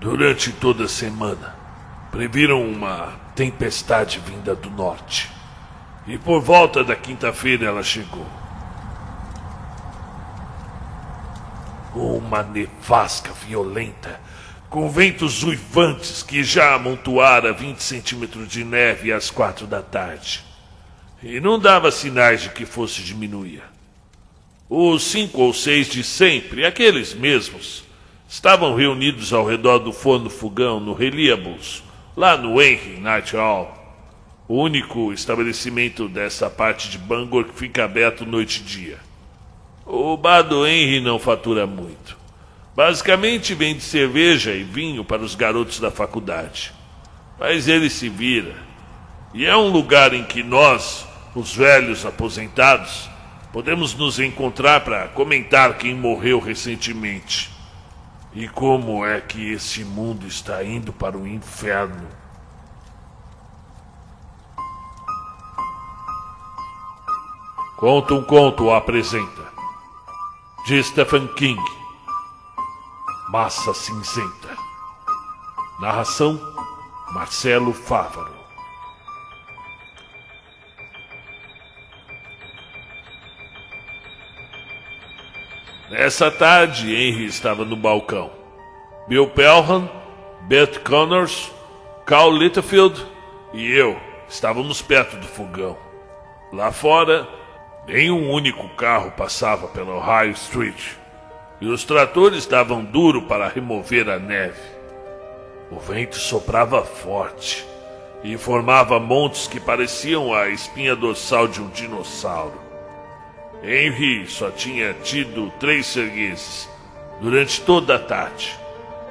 Durante toda a semana, previram uma tempestade vinda do norte. E por volta da quinta-feira ela chegou. Uma nevasca violenta, com ventos uivantes que já amontoara 20 centímetros de neve às quatro da tarde. E não dava sinais de que fosse diminuir. Os cinco ou seis de sempre, aqueles mesmos, estavam reunidos ao redor do forno fogão no Reliables, lá no Henry Night Hall, o único estabelecimento dessa parte de Bangor que fica aberto noite e dia. O bar do Henry não fatura muito. Basicamente vende cerveja e vinho para os garotos da faculdade. Mas ele se vira. E é um lugar em que nós, os velhos aposentados, podemos nos encontrar para comentar quem morreu recentemente. E como é que esse mundo está indo para o inferno? Conta um conto apresenta de Stephen King. Massa Cinzenta. Narração: Marcelo Fávaro. Nessa tarde, Henry estava no balcão. Bill Pelham, Beth Connors, Carl Littlefield e eu estávamos perto do fogão. Lá fora, Nenhum único carro passava pela Ohio Street e os tratores davam duro para remover a neve. O vento soprava forte e formava montes que pareciam a espinha dorsal de um dinossauro. Henry só tinha tido três sergueses durante toda a tarde.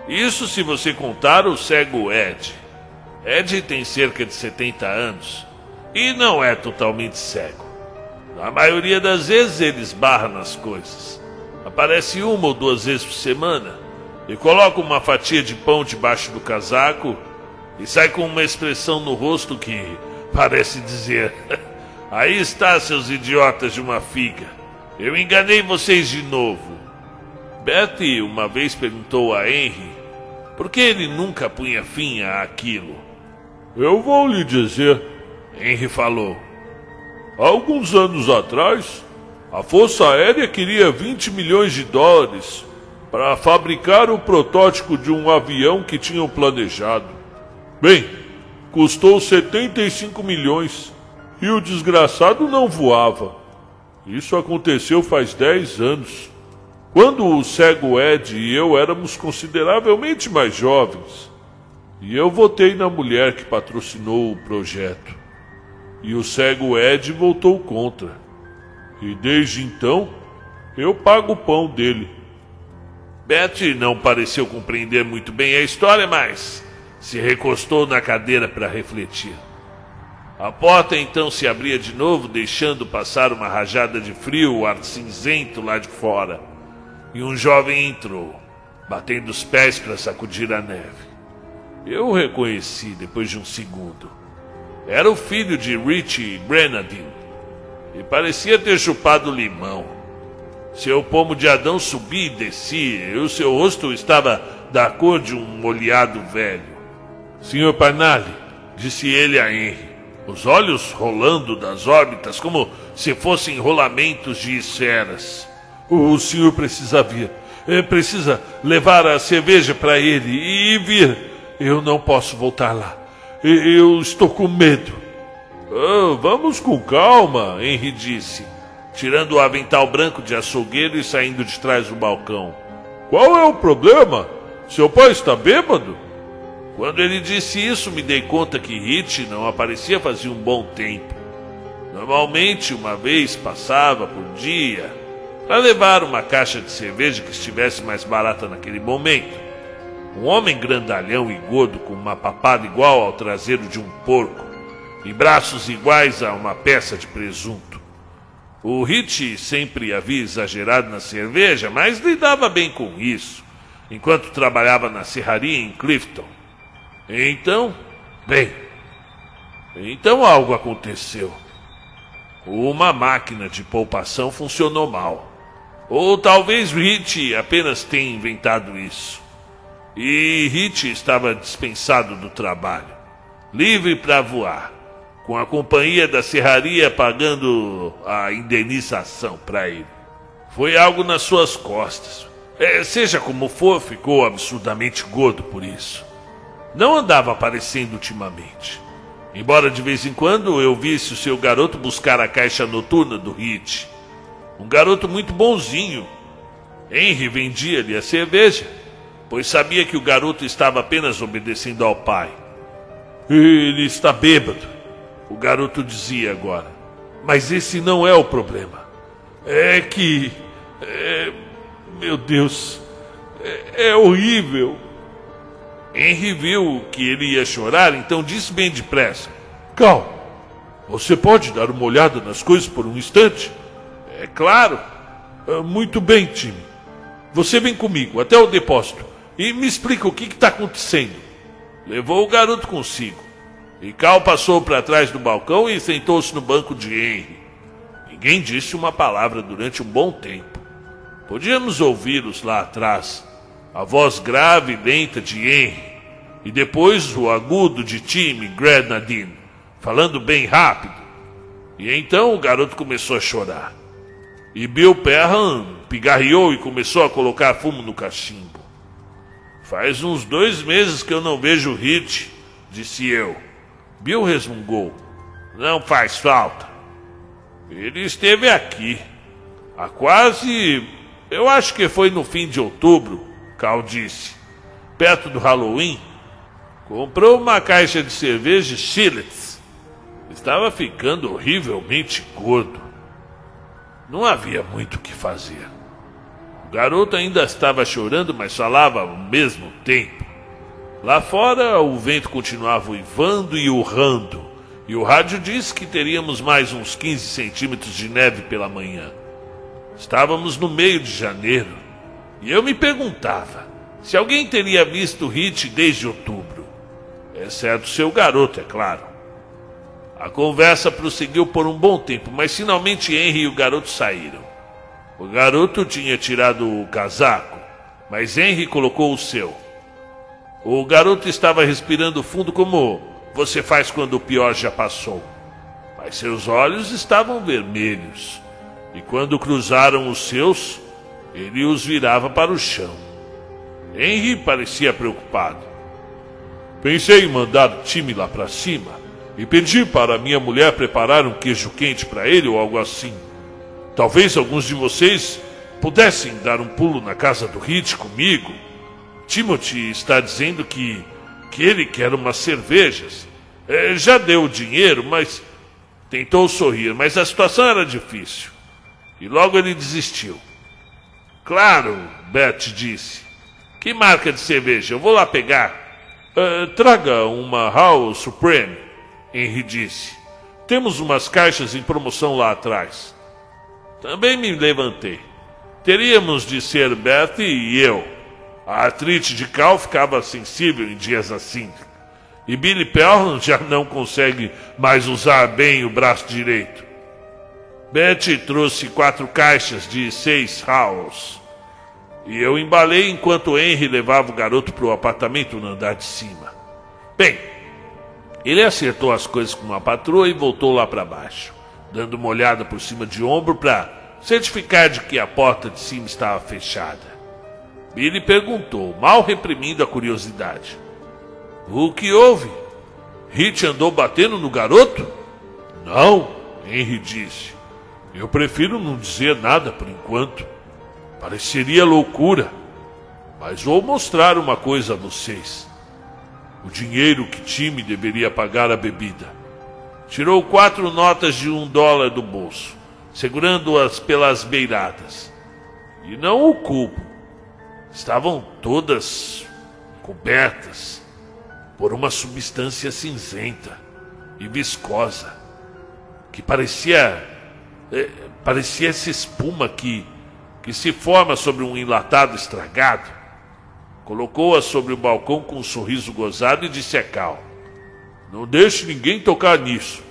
Isso se você contar o cego Ed. Ed tem cerca de 70 anos e não é totalmente cego. A maioria das vezes ele esbarra nas coisas. Aparece uma ou duas vezes por semana e coloca uma fatia de pão debaixo do casaco e sai com uma expressão no rosto que parece dizer: Aí está, seus idiotas de uma figa. Eu enganei vocês de novo. Betty uma vez perguntou a Henry por que ele nunca punha fim àquilo. Eu vou lhe dizer, Henry falou. Há alguns anos atrás, a Força Aérea queria 20 milhões de dólares para fabricar o protótipo de um avião que tinham planejado. Bem, custou 75 milhões e o desgraçado não voava. Isso aconteceu faz 10 anos, quando o cego Ed e eu éramos consideravelmente mais jovens. E eu votei na mulher que patrocinou o projeto. E o cego Ed voltou contra. E desde então, eu pago o pão dele. Betty não pareceu compreender muito bem a história, mas se recostou na cadeira para refletir. A porta então se abria de novo, deixando passar uma rajada de frio, ar cinzento lá de fora. E um jovem entrou, batendo os pés para sacudir a neve. Eu o reconheci depois de um segundo. Era o filho de Richie Brenadin e parecia ter chupado limão. Seu pomo de Adão subia e descia, e o seu rosto estava da cor de um molhado velho. Senhor Parnale, disse ele a Henry, os olhos rolando das órbitas como se fossem rolamentos de esferas. O senhor precisa vir. É, precisa levar a cerveja para ele e vir. Eu não posso voltar lá. Eu estou com medo. Oh, vamos com calma, Henry disse, tirando o avental branco de açougueiro e saindo de trás do balcão. Qual é o problema? Seu pai está bêbado? Quando ele disse isso, me dei conta que Hit não aparecia fazia um bom tempo. Normalmente, uma vez passava por dia para levar uma caixa de cerveja que estivesse mais barata naquele momento. Um homem grandalhão e gordo com uma papada igual ao traseiro de um porco e braços iguais a uma peça de presunto. O Hit sempre havia exagerado na cerveja, mas lidava bem com isso, enquanto trabalhava na serraria em Clifton. Então, bem, então algo aconteceu. Uma máquina de poupação funcionou mal. Ou talvez Hit apenas tenha inventado isso. e Hit estava dispensado do trabalho, livre para voar, com a companhia da serraria pagando a indenização para ele. Foi algo nas suas costas. É, seja como for, ficou absurdamente gordo por isso. Não andava aparecendo ultimamente. Embora de vez em quando eu visse o seu garoto buscar a caixa noturna do Hit. Um garoto muito bonzinho. Henry vendia-lhe a cerveja, pois sabia que o garoto estava apenas obedecendo ao pai. Ele está bêbado, o garoto dizia agora. Mas esse não é o problema. É que. É, meu Deus, é, é horrível. Henry viu que ele ia chorar, então disse bem depressa: Cal, você pode dar uma olhada nas coisas por um instante? É claro. Ah, muito bem, time. Você vem comigo até o depósito e me explica o que está acontecendo. Levou o garoto consigo. E Cal passou para trás do balcão e sentou-se no banco de Henry. Ninguém disse uma palavra durante um bom tempo. Podíamos ouvi-los lá atrás, a voz grave e lenta de Henry, e depois o agudo de Tim Grenadine, falando bem rápido. E então o garoto começou a chorar. E Bill Perham pigarreou e começou a colocar fumo no cachimbo. Faz uns dois meses que eu não vejo o Hit, disse eu. Bill resmungou. Não faz falta. Ele esteve aqui. Há quase. Eu acho que foi no fim de outubro, Cal disse. Perto do Halloween. Comprou uma caixa de cerveja Schillets. Estava ficando horrivelmente gordo. Não havia muito o que fazer. O garoto ainda estava chorando, mas falava ao mesmo tempo. Lá fora, o vento continuava uivando e urrando, e o rádio disse que teríamos mais uns 15 centímetros de neve pela manhã. Estávamos no meio de janeiro, e eu me perguntava se alguém teria visto Hit desde outubro. Exceto seu garoto, é claro. A conversa prosseguiu por um bom tempo, mas finalmente Henry e o garoto saíram. O garoto tinha tirado o casaco, mas Henry colocou o seu. O garoto estava respirando fundo como você faz quando o pior já passou. Mas seus olhos estavam vermelhos, e quando cruzaram os seus, ele os virava para o chão. Henry parecia preocupado. Pensei em mandar o time lá para cima, e pedi para minha mulher preparar um queijo quente para ele ou algo assim. Talvez alguns de vocês pudessem dar um pulo na casa do Hit comigo. Timothy está dizendo que, que ele quer umas cervejas. É, já deu o dinheiro, mas tentou sorrir, mas a situação era difícil. E logo ele desistiu. Claro, Beth disse. Que marca de cerveja? Eu vou lá pegar. Uh, traga uma Hall Supreme. Henry disse. Temos umas caixas em promoção lá atrás. Também me levantei. Teríamos de ser Beth e eu. A artrite de Cal ficava sensível em dias assim. E Billy Pelham já não consegue mais usar bem o braço direito. Betty trouxe quatro caixas de seis house. E eu embalei enquanto Henry levava o garoto para o apartamento no andar de cima. Bem, ele acertou as coisas com uma patroa e voltou lá para baixo, dando uma olhada por cima de ombro para certificar de que a porta de cima estava fechada. Billy perguntou, mal reprimindo a curiosidade: O que houve? Hit andou batendo no garoto? Não, Henry disse. Eu prefiro não dizer nada por enquanto. Pareceria loucura. Mas vou mostrar uma coisa a vocês o dinheiro que time deveria pagar a bebida. Tirou quatro notas de um dólar do bolso, segurando-as pelas beiradas. E não o culpo. Estavam todas cobertas por uma substância cinzenta e viscosa que parecia é, parecia essa espuma que que se forma sobre um enlatado estragado Colocou-a sobre o balcão com um sorriso gozado e disse a Cal: Não deixe ninguém tocar nisso.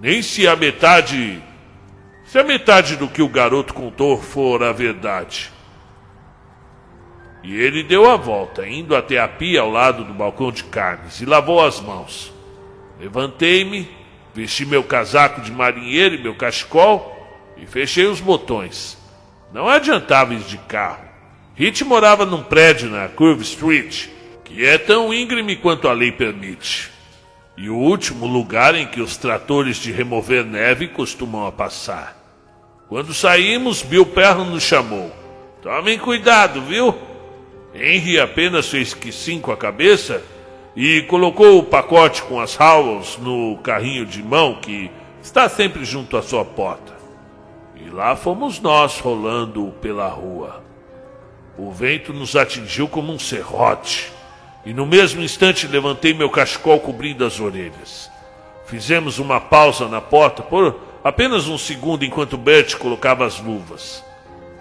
Nem se a metade. Se a metade do que o garoto contou for a verdade. E ele deu a volta, indo até a pia ao lado do balcão de carnes, e lavou as mãos. Levantei-me, vesti meu casaco de marinheiro e meu cachecol e fechei os botões. Não adiantava ir de carro. Hit morava num prédio na Curve Street, que é tão íngreme quanto a lei permite. E o último lugar em que os tratores de remover neve costumam passar. Quando saímos, Bill Perro nos chamou. Tomem cuidado, viu? Henry apenas fez que sim com a cabeça e colocou o pacote com as Howells no carrinho de mão que está sempre junto à sua porta. E lá fomos nós rolando pela rua. O vento nos atingiu como um serrote, e no mesmo instante levantei meu cachecol cobrindo as orelhas. Fizemos uma pausa na porta por apenas um segundo enquanto Bert colocava as luvas.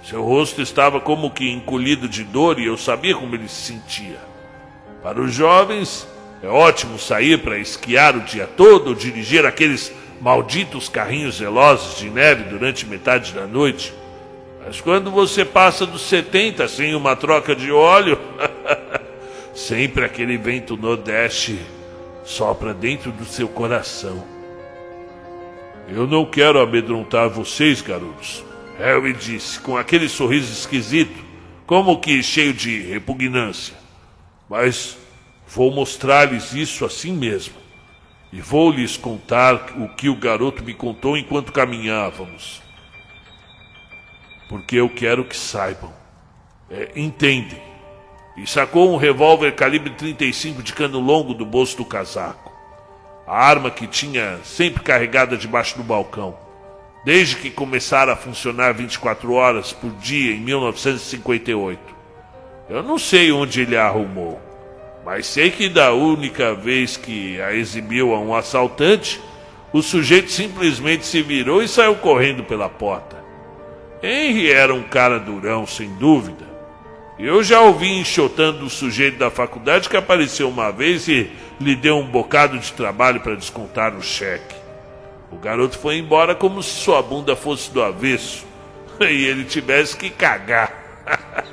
Seu rosto estava como que encolhido de dor e eu sabia como ele se sentia. Para os jovens, é ótimo sair para esquiar o dia todo ou dirigir aqueles malditos carrinhos velozes de neve durante metade da noite. Mas quando você passa dos 70 sem uma troca de óleo, sempre aquele vento nordeste sopra dentro do seu coração. Eu não quero amedrontar vocês, garotos. Harry disse, com aquele sorriso esquisito, como que cheio de repugnância. Mas vou mostrar-lhes isso assim mesmo. E vou lhes contar o que o garoto me contou enquanto caminhávamos. Porque eu quero que saibam. É, entendem. E sacou um revólver calibre 35 de cano longo do bolso do casaco a arma que tinha sempre carregada debaixo do balcão, desde que começara a funcionar 24 horas por dia em 1958. Eu não sei onde ele a arrumou, mas sei que da única vez que a exibiu a um assaltante, o sujeito simplesmente se virou e saiu correndo pela porta. Henry era um cara durão, sem dúvida. Eu já ouvi enxotando o sujeito da faculdade que apareceu uma vez e lhe deu um bocado de trabalho para descontar o cheque. O garoto foi embora como se sua bunda fosse do avesso e ele tivesse que cagar.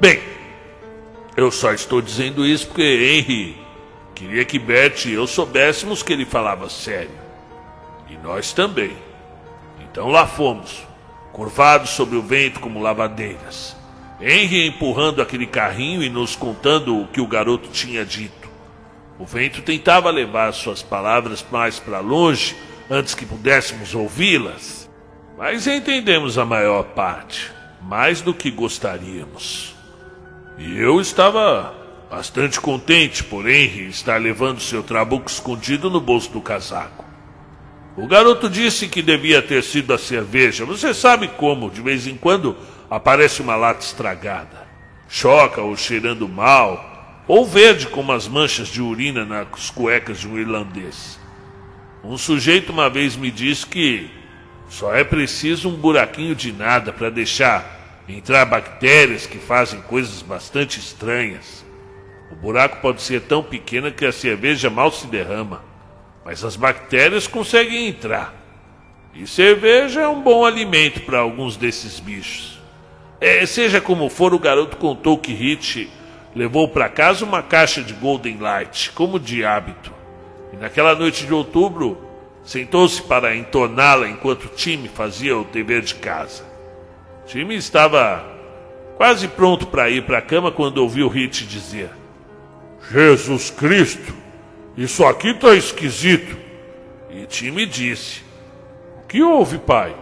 Bem, eu só estou dizendo isso porque Henry queria que Bert e eu soubéssemos que ele falava sério. E nós também. Então lá fomos, curvados sobre o vento como lavadeiras. Henry empurrando aquele carrinho e nos contando o que o garoto tinha dito. O vento tentava levar suas palavras mais para longe antes que pudéssemos ouvi-las, mas entendemos a maior parte, mais do que gostaríamos. E eu estava bastante contente por Henry estar levando seu trabuco escondido no bolso do casaco. O garoto disse que devia ter sido a cerveja. Você sabe como, de vez em quando, aparece uma lata estragada. Choca ou cheirando mal, ou verde como as manchas de urina nas cuecas de um irlandês. Um sujeito uma vez me disse que só é preciso um buraquinho de nada para deixar entrar bactérias que fazem coisas bastante estranhas. O buraco pode ser tão pequeno que a cerveja mal se derrama, mas as bactérias conseguem entrar. E cerveja é um bom alimento para alguns desses bichos. É, seja como for, o garoto contou que Hit levou para casa uma caixa de Golden Light, como de hábito. E naquela noite de outubro, sentou-se para entoná-la enquanto o time fazia o dever de casa. O time estava quase pronto para ir para a cama quando ouviu Hit dizer: Jesus Cristo, isso aqui tá esquisito. E time disse: O que houve, pai?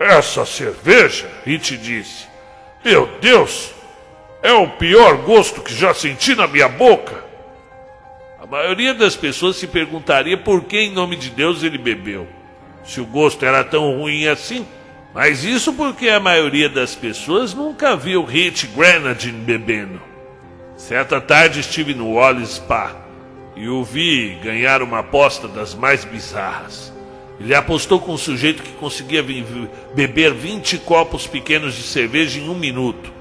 Essa cerveja, Hit disse. Meu Deus, é o pior gosto que já senti na minha boca. A maioria das pessoas se perguntaria por que, em nome de Deus, ele bebeu. Se o gosto era tão ruim assim. Mas isso porque a maioria das pessoas nunca viu Hit Grenadine bebendo. Certa tarde estive no Wallis Spa e o vi ganhar uma aposta das mais bizarras. Ele apostou com um sujeito que conseguia beber 20 copos pequenos de cerveja em um minuto.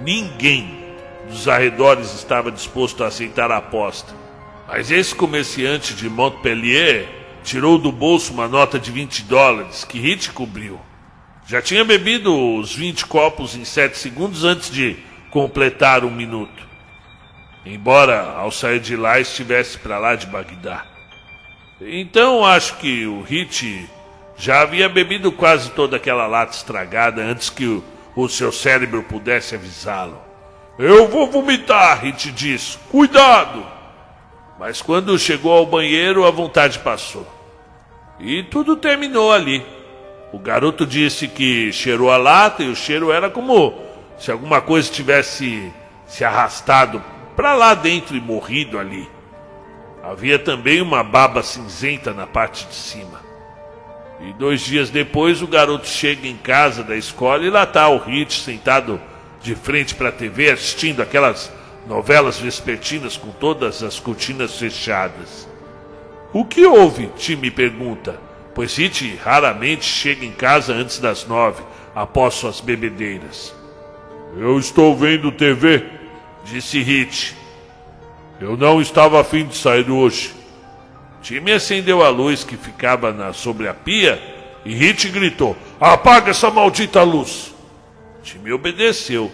Ninguém dos arredores estava disposto a aceitar a aposta. Mas esse comerciante de Montpellier tirou do bolso uma nota de 20 dólares que Hit cobriu. Já tinha bebido os 20 copos em 7 segundos antes de completar um minuto. Embora ao sair de lá estivesse para lá de Bagdá. Então acho que o Hit já havia bebido quase toda aquela lata estragada antes que o, o seu cérebro pudesse avisá-lo. Eu vou vomitar, Hit disse. Cuidado! Mas quando chegou ao banheiro, a vontade passou. E tudo terminou ali. O garoto disse que cheirou a lata e o cheiro era como se alguma coisa tivesse se arrastado para lá dentro e morrido ali. Havia também uma baba cinzenta na parte de cima. E dois dias depois o garoto chega em casa da escola e lá está o Hit sentado de frente para a TV assistindo aquelas novelas vespertinas com todas as cortinas fechadas. O que houve? Tim me pergunta, pois Hit raramente chega em casa antes das nove, após suas bebedeiras. Eu estou vendo TV, disse Hit. Eu não estava afim de sair hoje. Timmy acendeu a luz que ficava na, sobre a pia e Hit gritou: Apaga essa maldita luz! Timmy obedeceu,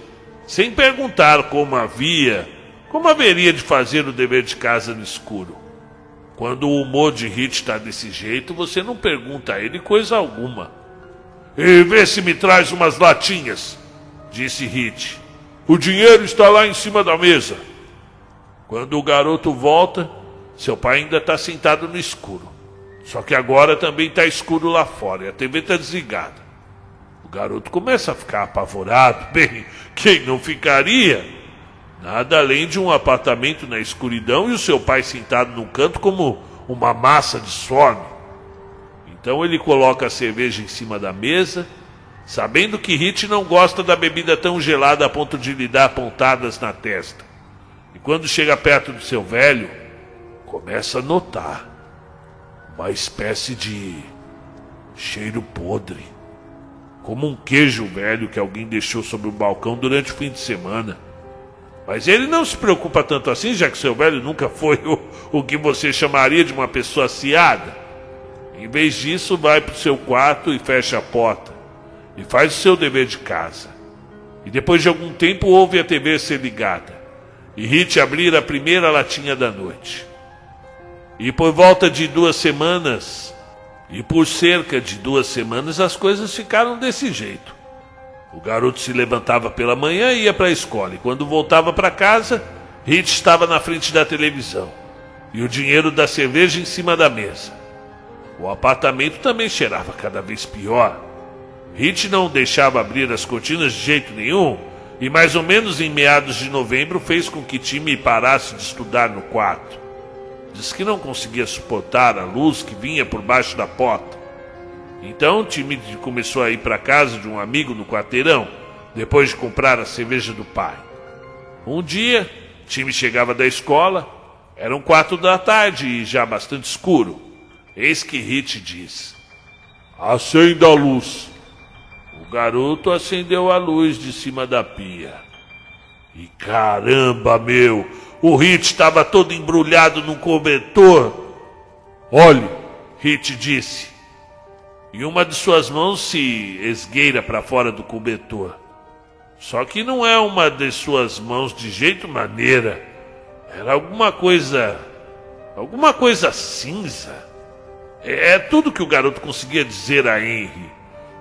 sem perguntar como havia, como haveria de fazer o dever de casa no escuro. Quando o humor de Hit está desse jeito, você não pergunta a ele coisa alguma. E vê se me traz umas latinhas, disse Hit. O dinheiro está lá em cima da mesa. Quando o garoto volta, seu pai ainda está sentado no escuro. Só que agora também está escuro lá fora e a TV está desligada. O garoto começa a ficar apavorado. Bem, quem não ficaria? Nada além de um apartamento na escuridão e o seu pai sentado num canto como uma massa de some. Então ele coloca a cerveja em cima da mesa, sabendo que Hit não gosta da bebida tão gelada a ponto de lhe dar pontadas na testa. E quando chega perto do seu velho, começa a notar uma espécie de cheiro podre, como um queijo velho que alguém deixou sobre o balcão durante o fim de semana. Mas ele não se preocupa tanto assim, já que seu velho nunca foi o, o que você chamaria de uma pessoa aciada. Em vez disso, vai para o seu quarto e fecha a porta. E faz o seu dever de casa. E depois de algum tempo ouve a TV ser ligada. E Hit abrir a primeira latinha da noite. E por volta de duas semanas, e por cerca de duas semanas, as coisas ficaram desse jeito. O garoto se levantava pela manhã e ia para a escola, e quando voltava para casa, Hit estava na frente da televisão e o dinheiro da cerveja em cima da mesa. O apartamento também cheirava cada vez pior. Hit não deixava abrir as cortinas de jeito nenhum, e mais ou menos em meados de novembro fez com que Timmy parasse de estudar no quarto. Diz que não conseguia suportar a luz que vinha por baixo da porta. Então Timmy começou a ir para casa de um amigo no quarteirão, depois de comprar a cerveja do pai. Um dia, Timmy chegava da escola, era um quarto da tarde e já bastante escuro. Eis que Hit diz: Acenda a luz. O garoto acendeu a luz de cima da pia. E caramba, meu! O Hit estava todo embrulhado num cobertor. Olhe, Hit disse. E uma de suas mãos se esgueira para fora do cobertor. Só que não é uma de suas mãos de jeito maneira. Era alguma coisa. alguma coisa cinza. É, é tudo que o garoto conseguia dizer a Henry.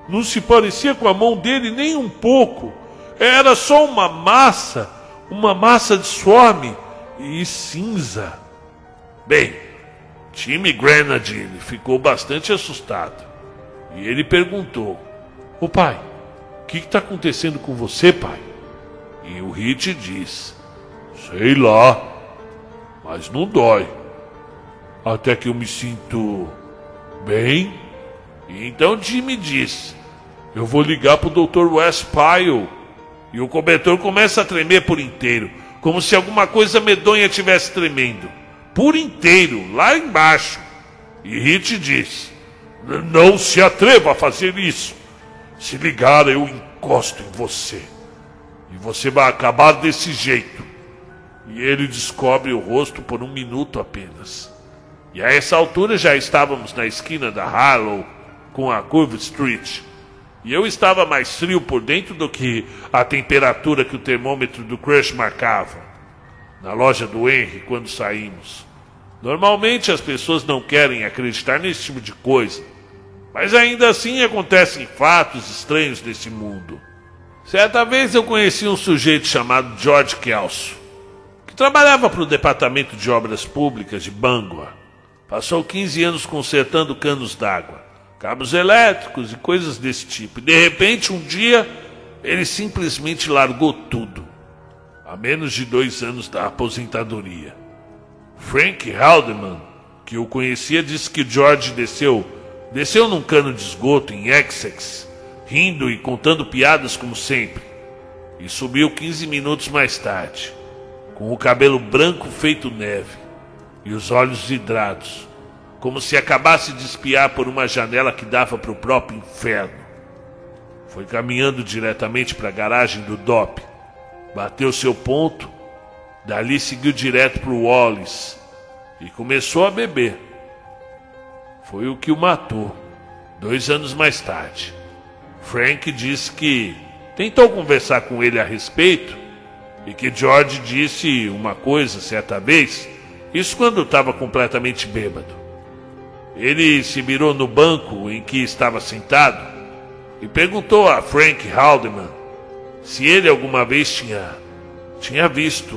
Não se parecia com a mão dele nem um pouco. Era só uma massa, uma massa de some e cinza. Bem, time Grenadine ficou bastante assustado. E ele perguntou: Ô pai, o que está acontecendo com você, pai? E o Hit diz: Sei lá, mas não dói. Até que eu me sinto bem. E então Jimmy diz: Eu vou ligar pro Dr. West Pyle. E o cobertor começa a tremer por inteiro como se alguma coisa medonha tivesse tremendo, por inteiro, lá embaixo. E Hit diz: Não se atreva a fazer isso. Se ligar, eu encosto em você. E você vai acabar desse jeito. E ele descobre o rosto por um minuto apenas. E a essa altura já estávamos na esquina da Harlow com a Curve Street. E eu estava mais frio por dentro do que a temperatura que o termômetro do Crush marcava. Na loja do Henry, quando saímos. Normalmente as pessoas não querem acreditar nesse tipo de coisa. Mas ainda assim acontecem fatos estranhos nesse mundo. Certa vez eu conheci um sujeito chamado George Kelso, que trabalhava para o Departamento de Obras Públicas de Bangor. Passou 15 anos consertando canos d'água cabos elétricos e coisas desse tipo. E de repente, um dia, ele simplesmente largou tudo, a menos de dois anos da aposentadoria. Frank Haldeman, que o conhecia, disse que George desceu, desceu num cano de esgoto em Essex, rindo e contando piadas como sempre, e subiu 15 minutos mais tarde, com o cabelo branco feito neve e os olhos vidrados como se acabasse de espiar por uma janela que dava para o próprio inferno. Foi caminhando diretamente para a garagem do DOP, bateu seu ponto, dali seguiu direto para o Wallace e começou a beber. Foi o que o matou, dois anos mais tarde. Frank disse que tentou conversar com ele a respeito e que George disse uma coisa certa vez, isso quando estava completamente bêbado. Ele se mirou no banco em que estava sentado e perguntou a Frank Haldeman se ele alguma vez tinha, tinha visto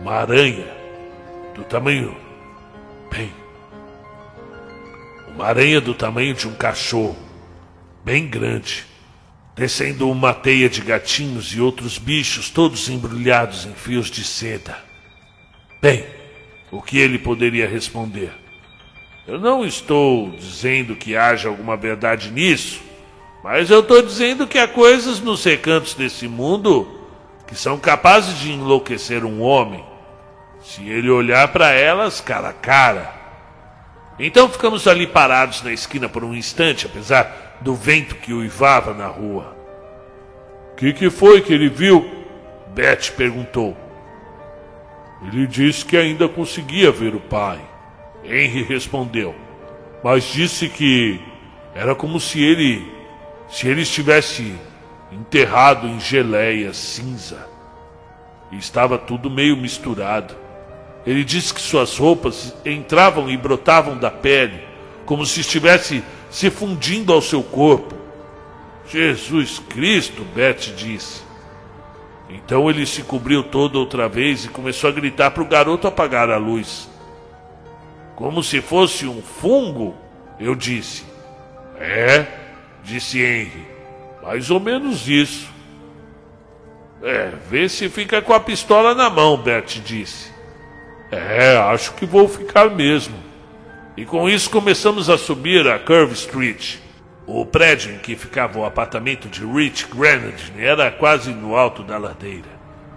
uma aranha do tamanho. Bem, uma aranha do tamanho de um cachorro, bem grande, descendo uma teia de gatinhos e outros bichos, todos embrulhados em fios de seda. Bem, o que ele poderia responder? Eu não estou dizendo que haja alguma verdade nisso, mas eu estou dizendo que há coisas nos recantos desse mundo que são capazes de enlouquecer um homem, se ele olhar para elas cara a cara. Então ficamos ali parados na esquina por um instante, apesar do vento que uivava na rua. O que, que foi que ele viu? Beth perguntou. Ele disse que ainda conseguia ver o pai. Henry respondeu, mas disse que era como se ele se ele estivesse enterrado em geleia cinza. E estava tudo meio misturado. Ele disse que suas roupas entravam e brotavam da pele, como se estivesse se fundindo ao seu corpo. Jesus Cristo, Beth disse. Então ele se cobriu todo outra vez e começou a gritar para o garoto apagar a luz. Como se fosse um fungo? Eu disse. É, disse Henry. Mais ou menos isso. É, vê se fica com a pistola na mão, Bert disse. É, acho que vou ficar mesmo. E com isso começamos a subir a Curve Street. O prédio em que ficava o apartamento de Rich Grenadine era quase no alto da ladeira.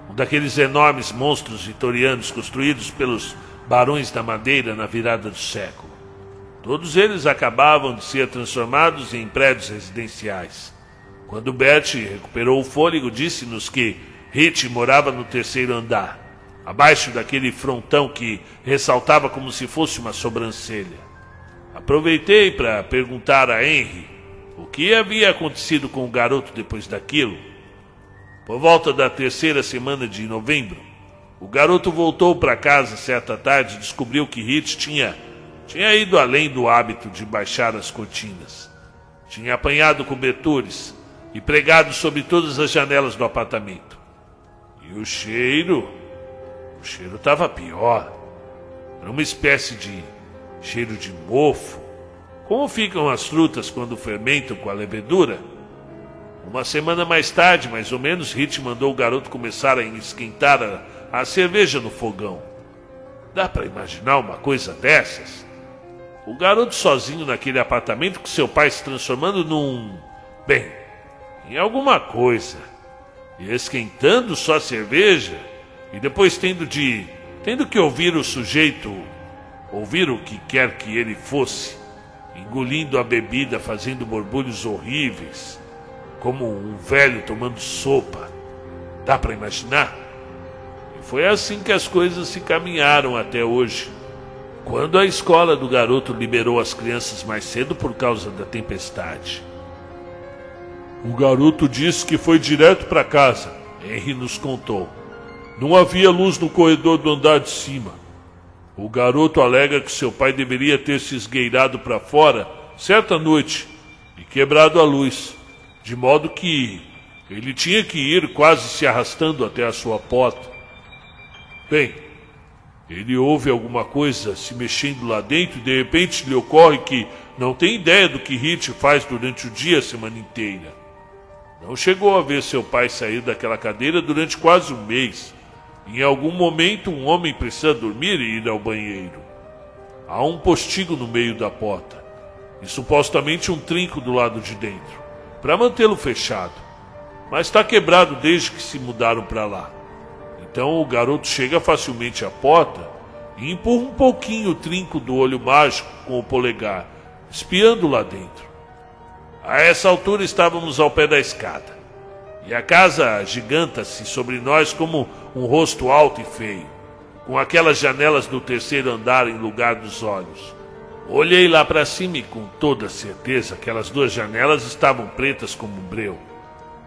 Um daqueles enormes monstros vitorianos construídos pelos barões da madeira na virada do século. Todos eles acabavam de ser transformados em prédios residenciais. Quando Bert recuperou o fôlego, disse-nos que Hit morava no terceiro andar, abaixo daquele frontão que ressaltava como se fosse uma sobrancelha. Aproveitei para perguntar a Henry o que havia acontecido com o garoto depois daquilo. Por volta da terceira semana de novembro, o garoto voltou para casa certa tarde e descobriu que Hit tinha, tinha ido além do hábito de baixar as cortinas. Tinha apanhado cobertores e pregado sobre todas as janelas do apartamento. E o cheiro. O cheiro estava pior. Era uma espécie de cheiro de mofo. Como ficam as frutas quando fermentam com a levedura? Uma semana mais tarde, mais ou menos, Hit mandou o garoto começar a esquentar a a cerveja no fogão. Dá para imaginar uma coisa dessas? O garoto sozinho naquele apartamento com seu pai se transformando num. bem, em alguma coisa. E esquentando só cerveja e depois tendo de. tendo que ouvir o sujeito. ouvir o que quer que ele fosse, engolindo a bebida, fazendo borbulhos horríveis, como um velho tomando sopa. Dá para imaginar? Foi assim que as coisas se caminharam até hoje. Quando a escola do garoto liberou as crianças mais cedo por causa da tempestade. O garoto disse que foi direto para casa. Henry nos contou. Não havia luz no corredor do andar de cima. O garoto alega que seu pai deveria ter se esgueirado para fora certa noite e quebrado a luz, de modo que ele tinha que ir quase se arrastando até a sua porta. Bem, ele ouve alguma coisa se mexendo lá dentro e de repente lhe ocorre que não tem ideia do que Hit faz durante o dia a semana inteira. Não chegou a ver seu pai sair daquela cadeira durante quase um mês. Em algum momento, um homem precisa dormir e ir ao banheiro. Há um postigo no meio da porta e supostamente um trinco do lado de dentro para mantê-lo fechado. Mas está quebrado desde que se mudaram para lá. Então o garoto chega facilmente à porta e empurra um pouquinho o trinco do olho mágico com o polegar, espiando lá dentro. A essa altura estávamos ao pé da escada, e a casa giganta-se sobre nós como um rosto alto e feio, com aquelas janelas do terceiro andar em lugar dos olhos. Olhei lá para cima e com toda certeza aquelas duas janelas estavam pretas como um breu,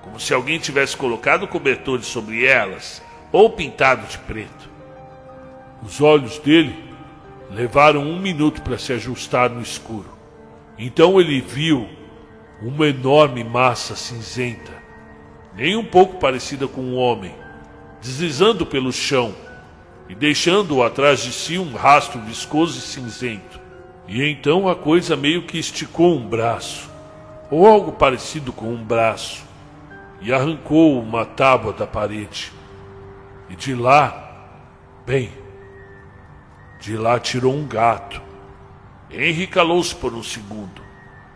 como se alguém tivesse colocado cobertores sobre elas ou pintado de preto. Os olhos dele levaram um minuto para se ajustar no escuro. Então ele viu uma enorme massa cinzenta, nem um pouco parecida com um homem, deslizando pelo chão e deixando atrás de si um rastro viscoso e cinzento. E então a coisa meio que esticou um braço, ou algo parecido com um braço, e arrancou uma tábua da parede. E de lá, bem, de lá tirou um gato. Henry calou-se por um segundo.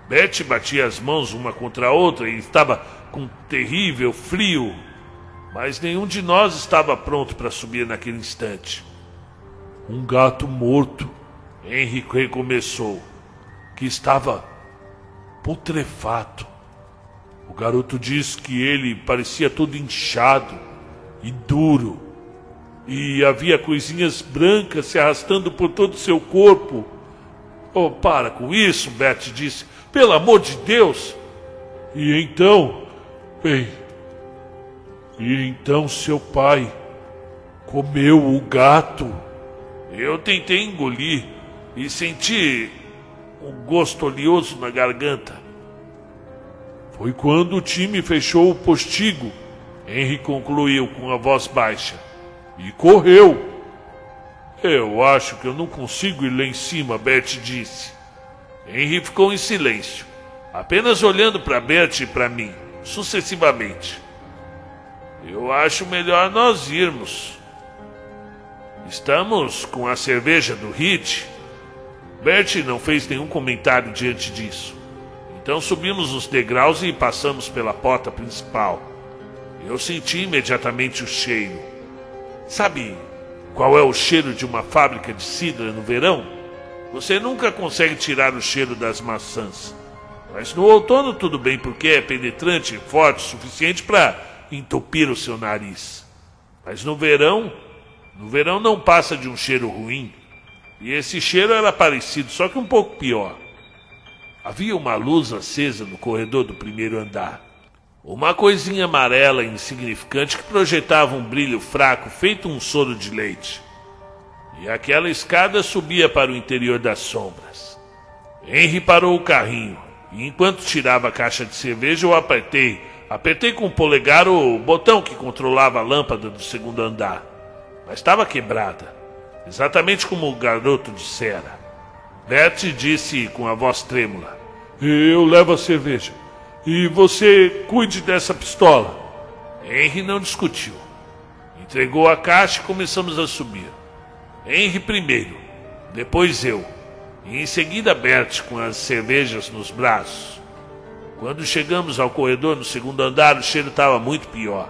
Betty batia as mãos uma contra a outra e estava com terrível frio, mas nenhum de nós estava pronto para subir naquele instante. Um gato morto, Henry recomeçou, que estava putrefato. O garoto disse que ele parecia todo inchado e duro. E havia coisinhas brancas se arrastando por todo o seu corpo. Oh, para com isso, Beth disse. Pelo amor de Deus. E então, bem, e então seu pai comeu o gato. Eu tentei engolir e senti um gosto oleoso na garganta. Foi quando o time fechou o postigo Henry concluiu com a voz baixa. E correu. Eu acho que eu não consigo ir lá em cima, Beth disse. Henry ficou em silêncio, apenas olhando para Beth e para mim, sucessivamente. Eu acho melhor nós irmos. Estamos com a cerveja do Hit. Bert não fez nenhum comentário diante disso. Então subimos os degraus e passamos pela porta principal. Eu senti imediatamente o cheiro. Sabe qual é o cheiro de uma fábrica de cidra no verão? Você nunca consegue tirar o cheiro das maçãs. Mas no outono tudo bem, porque é penetrante forte suficiente para entupir o seu nariz. Mas no verão, no verão não passa de um cheiro ruim. E esse cheiro era parecido, só que um pouco pior. Havia uma luz acesa no corredor do primeiro andar. Uma coisinha amarela insignificante que projetava um brilho fraco, feito um soro de leite. E aquela escada subia para o interior das sombras. Henry parou o carrinho, e enquanto tirava a caixa de cerveja, eu apertei, apertei com o polegar o botão que controlava a lâmpada do segundo andar. Mas estava quebrada, exatamente como o garoto dissera. Bert disse com a voz trêmula: Eu levo a cerveja. E você cuide dessa pistola. Henry não discutiu. Entregou a caixa e começamos a subir. Henry primeiro, depois eu, e em seguida Bert com as cervejas nos braços. Quando chegamos ao corredor no segundo andar, o cheiro estava muito pior.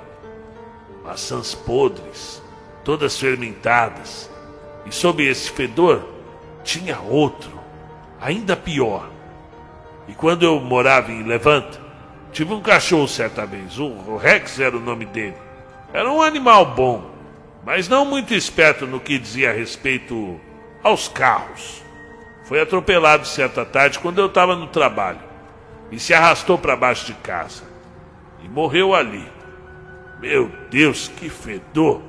Maçãs podres, todas fermentadas. E sob esse fedor tinha outro, ainda pior e quando eu morava em Levanta, tive um cachorro certa vez. O Rex era o nome dele. Era um animal bom, mas não muito esperto no que dizia a respeito aos carros. Foi atropelado certa tarde quando eu estava no trabalho e se arrastou para baixo de casa. e morreu ali. Meu Deus, que fedor!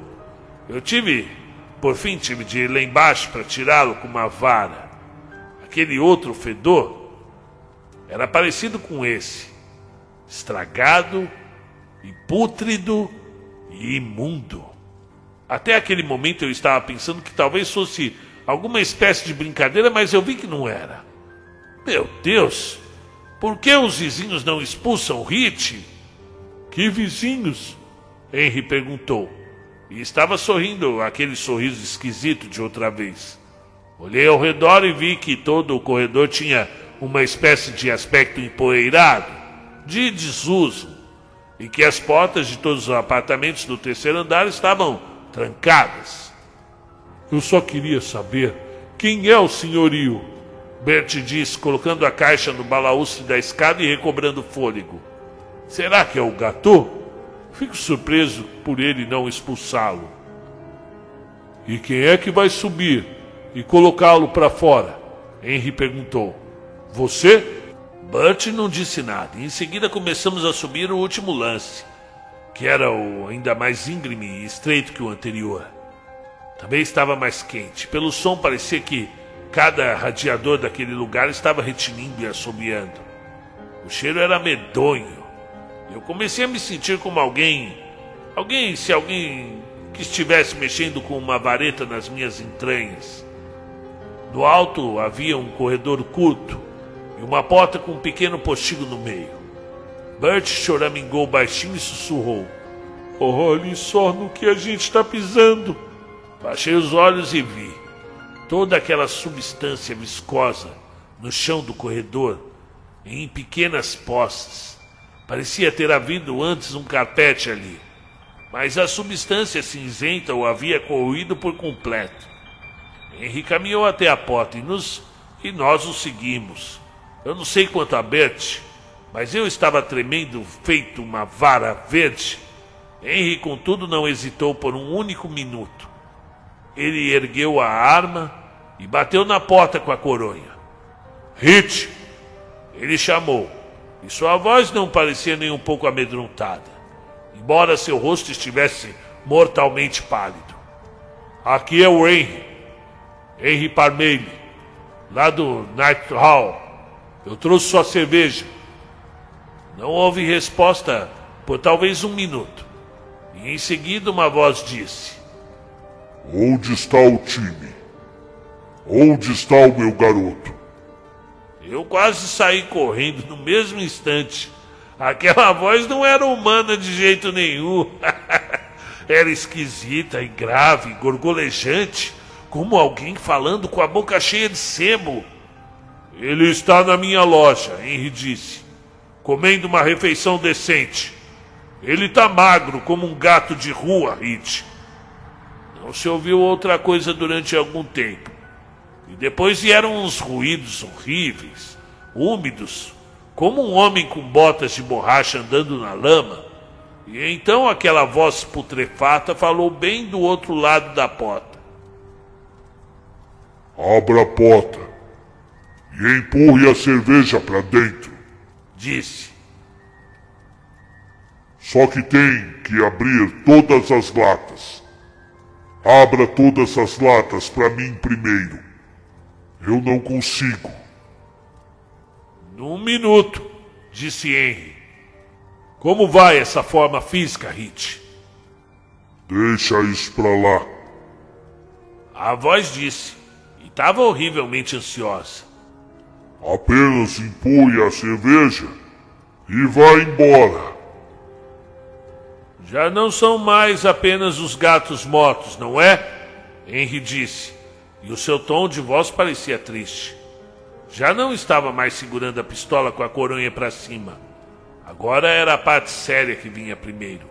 Eu tive, por fim, tive de ir lá embaixo para tirá-lo com uma vara. Aquele outro fedor era parecido com esse, estragado e pútrido e imundo. Até aquele momento eu estava pensando que talvez fosse alguma espécie de brincadeira, mas eu vi que não era. Meu Deus, por que os vizinhos não expulsam Hit? Que vizinhos? Henry perguntou. E estava sorrindo aquele sorriso esquisito de outra vez. Olhei ao redor e vi que todo o corredor tinha uma espécie de aspecto empoeirado, de desuso, e que as portas de todos os apartamentos do terceiro andar estavam trancadas. Eu só queria saber quem é o senhorio, Bert disse, colocando a caixa no balaústre da escada e recobrando fôlego. Será que é o gato? Fico surpreso por ele não expulsá-lo. E quem é que vai subir e colocá-lo para fora? Henry perguntou. Você? Bert não disse nada. Em seguida começamos a subir o último lance, que era o ainda mais íngreme e estreito que o anterior. Também estava mais quente. Pelo som parecia que cada radiador daquele lugar estava retinindo e assobiando. O cheiro era medonho eu comecei a me sentir como alguém. Alguém, se alguém que estivesse mexendo com uma vareta nas minhas entranhas. No alto havia um corredor curto e uma porta com um pequeno postigo no meio. Bert choramingou baixinho e sussurrou: Olhe só no que a gente está pisando. Baixei os olhos e vi toda aquela substância viscosa no chão do corredor, em pequenas poças Parecia ter havido antes um carpete ali, mas a substância cinzenta o havia corroído por completo. Henry caminhou até a porta e, nos, e nós o seguimos. Eu não sei quanto a Bert, mas eu estava tremendo feito uma vara verde. Henry, contudo, não hesitou por um único minuto. Ele ergueu a arma e bateu na porta com a coronha. Hit! Ele chamou e sua voz não parecia nem um pouco amedrontada, embora seu rosto estivesse mortalmente pálido. Aqui é o Henry, Henry Parmeile, lá do Night Hall. Eu trouxe sua cerveja. Não houve resposta por talvez um minuto. E em seguida uma voz disse: Onde está o time? Onde está o meu garoto? Eu quase saí correndo no mesmo instante. Aquela voz não era humana de jeito nenhum. era esquisita e grave, gorgolejante, como alguém falando com a boca cheia de sebo. Ele está na minha loja, Henry disse, comendo uma refeição decente. Ele está magro como um gato de rua, Hit. Não se ouviu outra coisa durante algum tempo. E depois vieram uns ruídos horríveis, úmidos, como um homem com botas de borracha andando na lama. E então aquela voz putrefata falou bem do outro lado da porta. Abra a porta e empurre a cerveja para dentro, disse. Só que tem que abrir todas as latas. Abra todas as latas para mim primeiro. Eu não consigo. Num minuto, disse Henry. Como vai essa forma física, Hit? Deixa isso pra lá. A voz disse, e estava horrivelmente ansiosa. Apenas empurre a cerveja e vá embora. Já não são mais apenas os gatos mortos, não é? Henry disse e o seu tom de voz parecia triste. Já não estava mais segurando a pistola com a coronha para cima. Agora era a parte séria que vinha primeiro.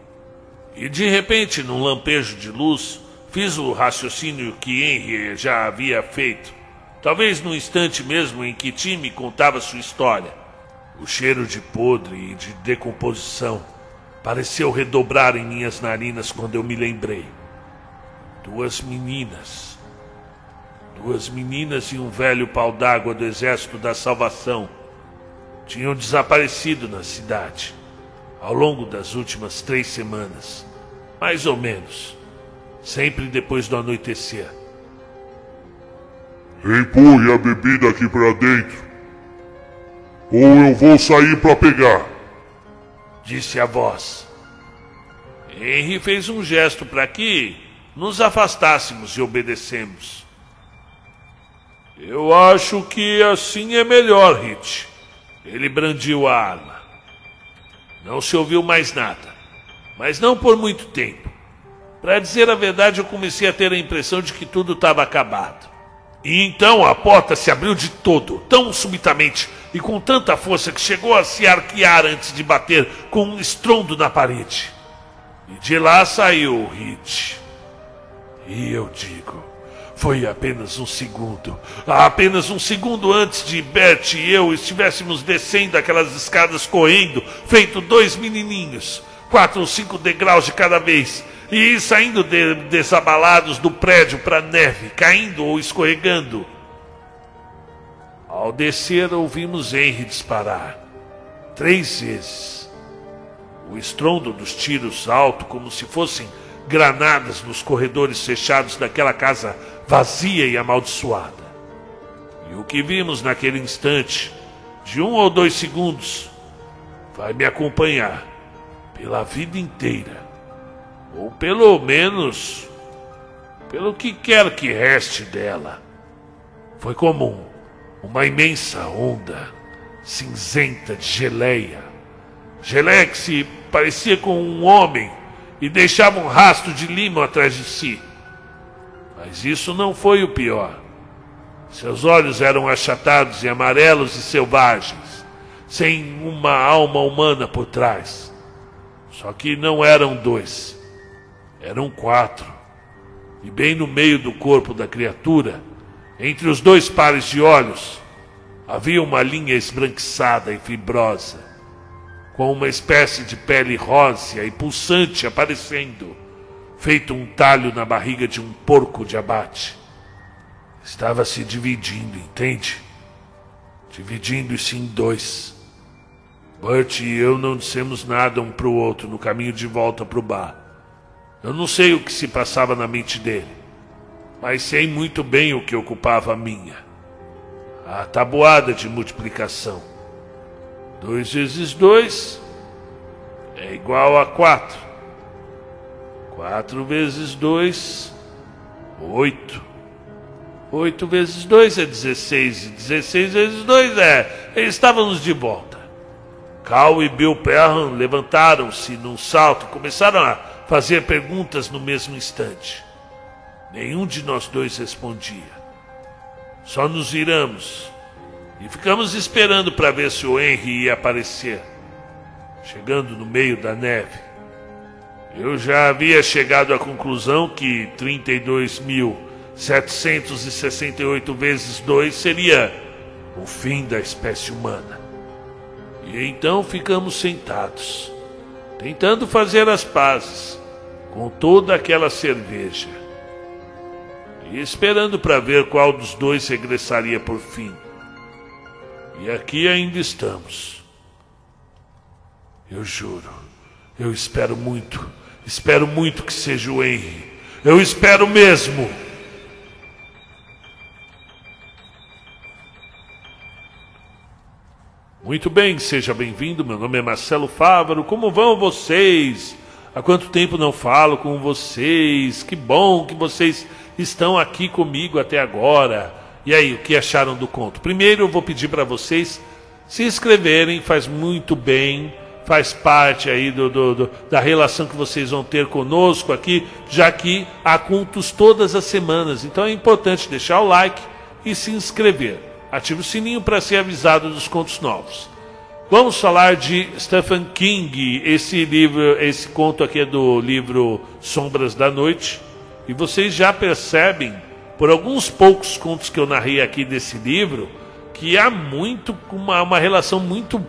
E de repente, num lampejo de luz, fiz o raciocínio que Henry já havia feito. Talvez no instante mesmo em que Tim contava sua história. O cheiro de podre e de decomposição pareceu redobrar em minhas narinas quando eu me lembrei. Duas meninas Duas meninas e um velho pau d'água do Exército da Salvação tinham desaparecido na cidade. ao longo das últimas três semanas, mais ou menos, sempre depois do anoitecer. Empurre a bebida aqui para dentro, ou eu vou sair para pegar, disse a voz. Henry fez um gesto para que nos afastássemos e obedecemos. Eu acho que assim é melhor, Hit. Ele brandiu a arma. Não se ouviu mais nada, mas não por muito tempo. Para dizer a verdade, eu comecei a ter a impressão de que tudo estava acabado. E então a porta se abriu de todo, tão subitamente e com tanta força que chegou a se arquear antes de bater com um estrondo na parede. E de lá saiu o Hit. E eu digo, foi apenas um segundo. Apenas um segundo antes de Bert e eu estivéssemos descendo aquelas escadas correndo, feito dois menininhos, quatro ou cinco degraus de cada vez, e saindo de, desabalados do prédio para a neve, caindo ou escorregando. Ao descer, ouvimos Henry disparar três vezes. O estrondo dos tiros alto, como se fossem granadas nos corredores fechados daquela casa vazia e amaldiçoada. E o que vimos naquele instante, de um ou dois segundos, vai me acompanhar pela vida inteira, ou pelo menos pelo que quer que reste dela. Foi comum uma imensa onda cinzenta de geleia, geleia que se parecia com um homem e deixava um rastro de limo atrás de si. Mas isso não foi o pior. Seus olhos eram achatados e amarelos e selvagens, sem uma alma humana por trás. Só que não eram dois, eram quatro. E bem no meio do corpo da criatura, entre os dois pares de olhos, havia uma linha esbranquiçada e fibrosa, com uma espécie de pele rósea e pulsante aparecendo feito um talho na barriga de um porco de abate. Estava se dividindo, entende? Dividindo-se em dois. Bert e eu não dissemos nada um para o outro no caminho de volta para o bar. Eu não sei o que se passava na mente dele, mas sei muito bem o que ocupava a minha. A tabuada de multiplicação. Dois vezes dois é igual a quatro. Quatro vezes dois, oito. Oito vezes dois é dezesseis. E dezesseis vezes dois é. Estávamos de volta. Cal e Bill Perham levantaram-se num salto e começaram a fazer perguntas no mesmo instante. Nenhum de nós dois respondia. Só nos viramos e ficamos esperando para ver se o Henry ia aparecer, chegando no meio da neve. Eu já havia chegado à conclusão que 32.768 vezes 2 seria o fim da espécie humana. E então ficamos sentados, tentando fazer as pazes com toda aquela cerveja esperando para ver qual dos dois regressaria por fim. E aqui ainda estamos. Eu juro, eu espero muito Espero muito que seja o Henry. Eu espero mesmo. Muito bem, seja bem-vindo. Meu nome é Marcelo Fávaro. Como vão vocês? Há quanto tempo não falo com vocês? Que bom que vocês estão aqui comigo até agora. E aí, o que acharam do conto? Primeiro, eu vou pedir para vocês se inscreverem, faz muito bem faz parte aí do, do, do, da relação que vocês vão ter conosco aqui, já que há cultos todas as semanas. Então é importante deixar o like e se inscrever. Ative o sininho para ser avisado dos contos novos. Vamos falar de Stephen King. Esse livro, esse conto aqui é do livro Sombras da Noite. E vocês já percebem, por alguns poucos contos que eu narrei aqui desse livro, que há muito uma, uma relação muito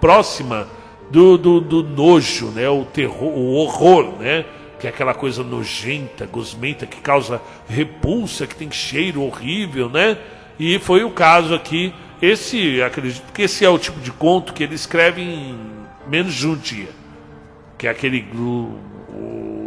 próxima do, do, do nojo, né? o terror, o horror, né? que é aquela coisa nojenta, gosmenta, que causa repulsa, que tem cheiro horrível, né? E foi o caso aqui. Esse, acredito que esse é o tipo de conto que ele escreve em menos de um dia. que é aquele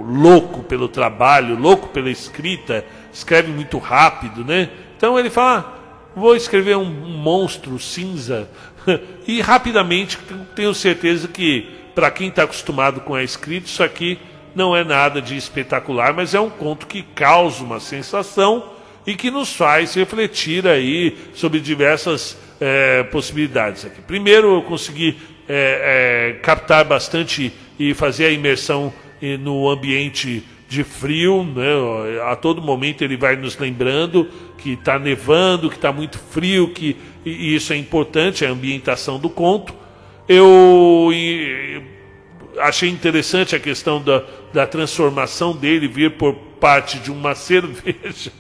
louco pelo trabalho, louco pela escrita, escreve muito rápido, né? Então ele fala: ah, vou escrever um, monstro cinza e rapidamente tenho certeza que para quem está acostumado com a escrita isso aqui não é nada de espetacular, mas é um conto que causa uma sensação e que nos faz refletir aí sobre diversas é, possibilidades aqui. Primeiro, eu consegui é, é, captar bastante e fazer a imersão no ambiente de frio, né? a todo momento ele vai nos lembrando que está nevando, que está muito frio, que e isso é importante, a ambientação do conto. Eu e, achei interessante a questão da, da transformação dele vir por parte de uma cerveja.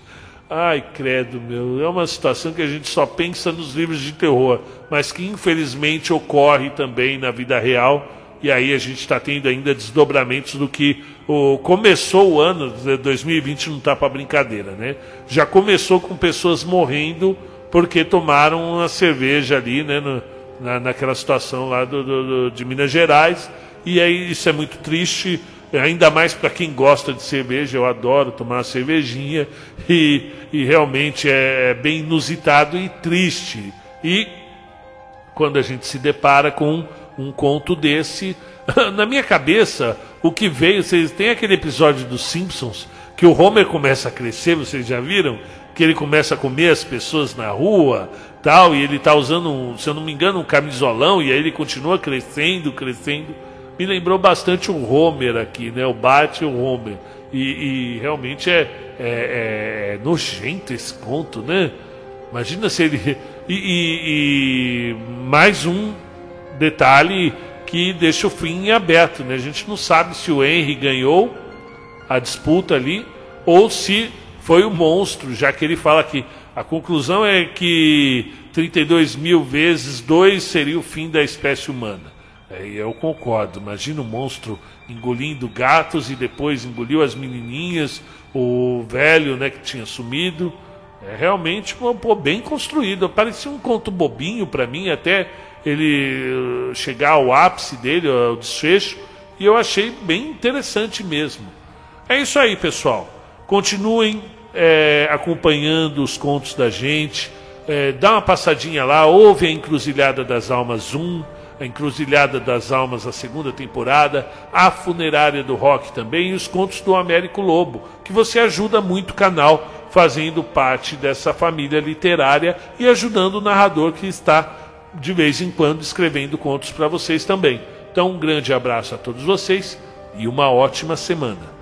Ai, credo, meu, é uma situação que a gente só pensa nos livros de terror, mas que infelizmente ocorre também na vida real. E aí a gente está tendo ainda desdobramentos do que começou o ano 2020 não está para brincadeira, né? Já começou com pessoas morrendo porque tomaram uma cerveja ali, né? No, na, naquela situação lá do, do, do, de Minas Gerais. E aí isso é muito triste, ainda mais para quem gosta de cerveja. Eu adoro tomar uma cervejinha e, e realmente é, é bem inusitado e triste. E quando a gente se depara com um conto desse, na minha cabeça, o que veio, vocês têm aquele episódio dos Simpsons que o Homer começa a crescer, vocês já viram? Que ele começa a comer as pessoas na rua, tal, e ele está usando, se eu não me engano, um camisolão, e aí ele continua crescendo, crescendo. Me lembrou bastante o Homer aqui, né? O Bart e o Homer. E, e realmente é, é, é, nojento esse conto, né? Imagina se ele. E, e, e, mais um detalhe que deixa o fim aberto, né? A gente não sabe se o Henry ganhou a disputa ali ou se foi o monstro, já que ele fala que a conclusão é que 32 mil vezes 2 seria o fim da espécie humana. É, eu concordo. Imagina o monstro engolindo gatos e depois engoliu as menininhas, o velho né, que tinha sumido. É realmente pô, bem construído. Parecia um conto bobinho para mim, até ele uh, chegar ao ápice dele, ao desfecho. E eu achei bem interessante mesmo. É isso aí, pessoal. Continuem é, acompanhando os contos da gente. É, dá uma passadinha lá, ouve a Encruzilhada das Almas 1, a Encruzilhada das Almas, a segunda temporada, a Funerária do Rock também e os contos do Américo Lobo, que você ajuda muito o canal fazendo parte dessa família literária e ajudando o narrador que está de vez em quando escrevendo contos para vocês também. Então, um grande abraço a todos vocês e uma ótima semana.